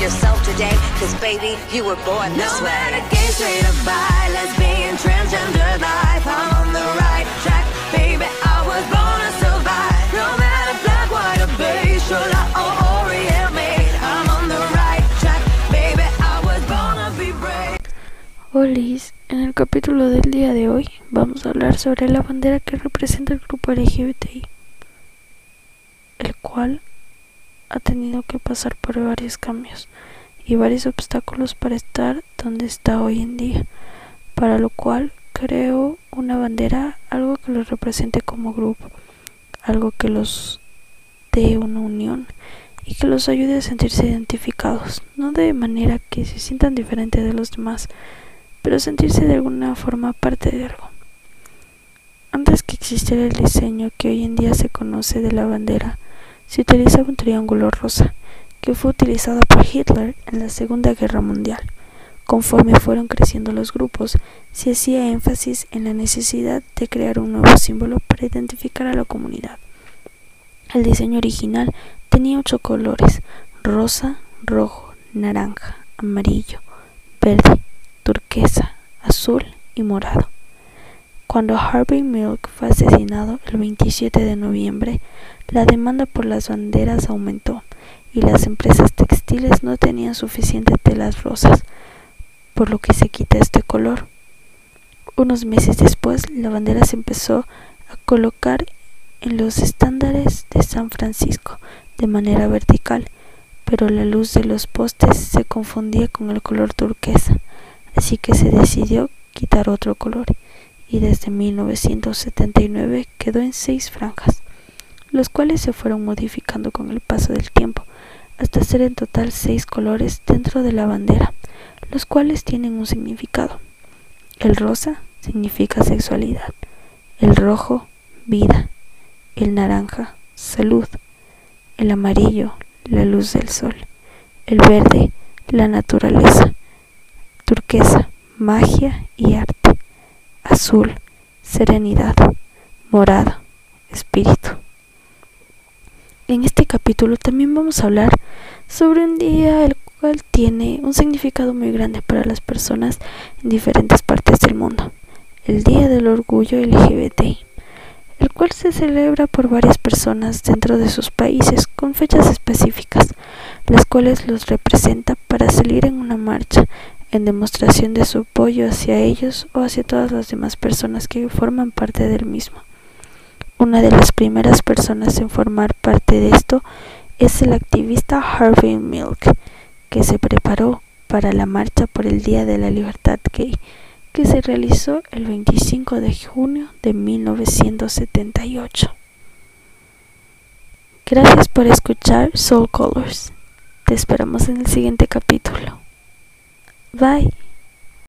yourself today, cause baby, you were born this No way. matter gay, straight or bi, lesbian, transgender life, I'm on the right track, baby. I was born to survive. No matter black, white, or beige, shola or Orient made, I'm on the right track, baby. I was born to be brave. Olis, en el capítulo del día de hoy vamos a hablar sobre la bandera que representa el grupo LGBTI, el cual ha tenido que pasar por varios cambios y varios obstáculos para estar donde está hoy en día, para lo cual creo una bandera, algo que los represente como grupo, algo que los dé una unión y que los ayude a sentirse identificados, no de manera que se sientan diferentes de los demás, pero sentirse de alguna forma parte de algo. Antes que existiera el diseño que hoy en día se conoce de la bandera, se utilizaba un triángulo rosa, que fue utilizado por Hitler en la Segunda Guerra Mundial. Conforme fueron creciendo los grupos, se hacía énfasis en la necesidad de crear un nuevo símbolo para identificar a la comunidad. El diseño original tenía ocho colores, rosa, rojo, naranja, amarillo, verde, turquesa, azul y morado. Cuando Harvey Milk fue asesinado el 27 de noviembre, la demanda por las banderas aumentó y las empresas textiles no tenían suficientes telas rosas, por lo que se quita este color. Unos meses después, la bandera se empezó a colocar en los estándares de San Francisco de manera vertical, pero la luz de los postes se confundía con el color turquesa, así que se decidió quitar otro color y desde 1979 quedó en seis franjas, los cuales se fueron modificando con el paso del tiempo hasta ser en total seis colores dentro de la bandera, los cuales tienen un significado. El rosa significa sexualidad, el rojo vida, el naranja salud, el amarillo la luz del sol, el verde la naturaleza, turquesa magia y arte, azul serenidad, morado espíritu. En este capítulo también vamos a hablar sobre un día el cual tiene un significado muy grande para las personas en diferentes partes del mundo, el Día del Orgullo LGBTI, el cual se celebra por varias personas dentro de sus países con fechas específicas, las cuales los representa para salir en una marcha en demostración de su apoyo hacia ellos o hacia todas las demás personas que forman parte del mismo. Una de las primeras personas en formar parte de esto es el activista Harvey Milk, que se preparó para la marcha por el Día de la Libertad Gay, que se realizó el 25 de junio de 1978. Gracias por escuchar Soul Colors. Te esperamos en el siguiente capítulo. Bye.